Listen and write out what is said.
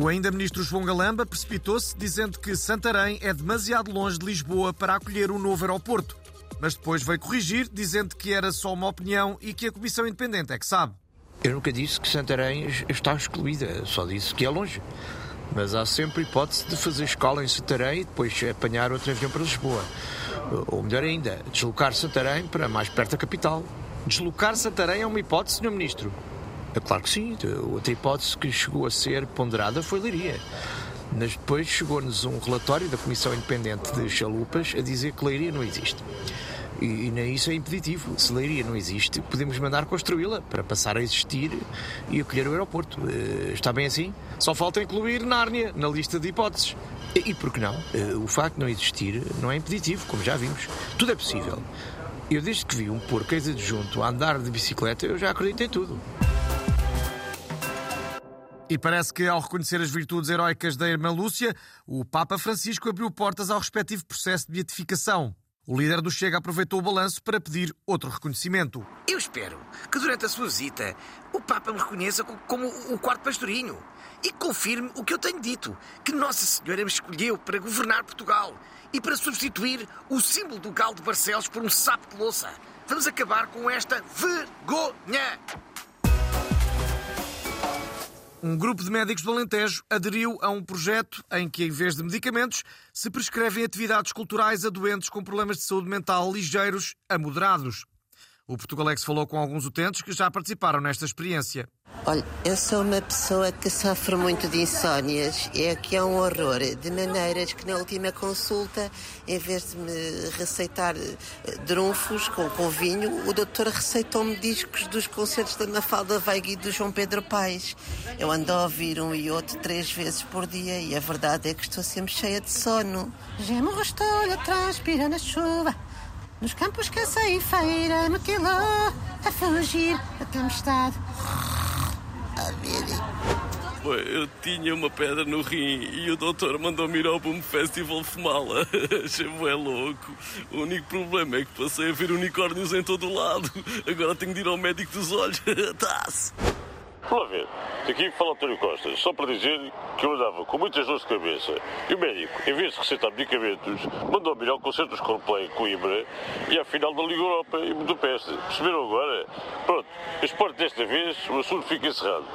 O ainda ministro João Galamba precipitou-se dizendo que Santarém é demasiado longe de Lisboa para acolher um novo aeroporto. Mas depois veio corrigir, dizendo que era só uma opinião e que a Comissão Independente é que sabe. Eu nunca disse que Santarém está excluída, só disse que é longe. Mas há sempre hipótese de fazer escola em Santarém e depois apanhar outro avião para Lisboa. Ou melhor ainda, deslocar Santarém para mais perto da capital. Deslocar Santarém é uma hipótese, Sr. Ministro? É claro que sim. Outra hipótese que chegou a ser ponderada foi Leiria. Mas depois chegou-nos um relatório da Comissão Independente de Chalupas a dizer que Leiria não existe. E, e nem isso é impeditivo. Se Leiria não existe, podemos mandar construí-la para passar a existir e acolher o aeroporto. Uh, está bem assim? Só falta incluir Nárnia na lista de hipóteses. E, e por que não? Uh, o facto de não existir não é impeditivo, como já vimos. Tudo é possível. Eu, desde que vi um porco ex-adjunto a andar de bicicleta, eu já acredito em tudo. E parece que, ao reconhecer as virtudes heroicas da irmã Lúcia, o Papa Francisco abriu portas ao respectivo processo de beatificação. O líder do Chega aproveitou o balanço para pedir outro reconhecimento. Eu espero que durante a sua visita o Papa me reconheça como o quarto pastorinho e confirme o que eu tenho dito: que Nossa Senhora me escolheu para governar Portugal e para substituir o símbolo do galo de Barcelos por um sapo de louça. Vamos acabar com esta vergonha! Um grupo de médicos do Alentejo aderiu a um projeto em que, em vez de medicamentos, se prescrevem atividades culturais a doentes com problemas de saúde mental ligeiros a moderados. O Portugalex falou com alguns utentes que já participaram nesta experiência. Olha, eu sou uma pessoa que sofre muito de insónias e é que é um horror, de maneiras que na última consulta, em vez de me receitar eh, drunfos com, com vinho, o doutor receitou-me discos dos concertos da Mafalda Veiga e do João Pedro Paes. Eu ando a ouvir um e outro três vezes por dia e a verdade é que estou sempre cheia de sono. Gemo rostolho, transpira na chuva. Nos campos que a ceifeira mutilou a fugir da tempestade. A Pô, eu tinha uma pedra no rim e o doutor mandou-me ir ao Boom Festival fumá-la. Achei é louco. O único problema é que passei a ver unicórnios em todo o lado. Agora tenho de ir ao médico dos olhos. Tá-se. Vamos ver. Daqui fala António Costa, só para dizer que eu andava com muitas dores de cabeça e o médico, em vez de receitar medicamentos, mandou-me ir ao concerto dos Coldplay em Coimbra e à final da Liga Europa em Budapeste. Perceberam agora? Pronto, espero desta vez o assunto fica encerrado.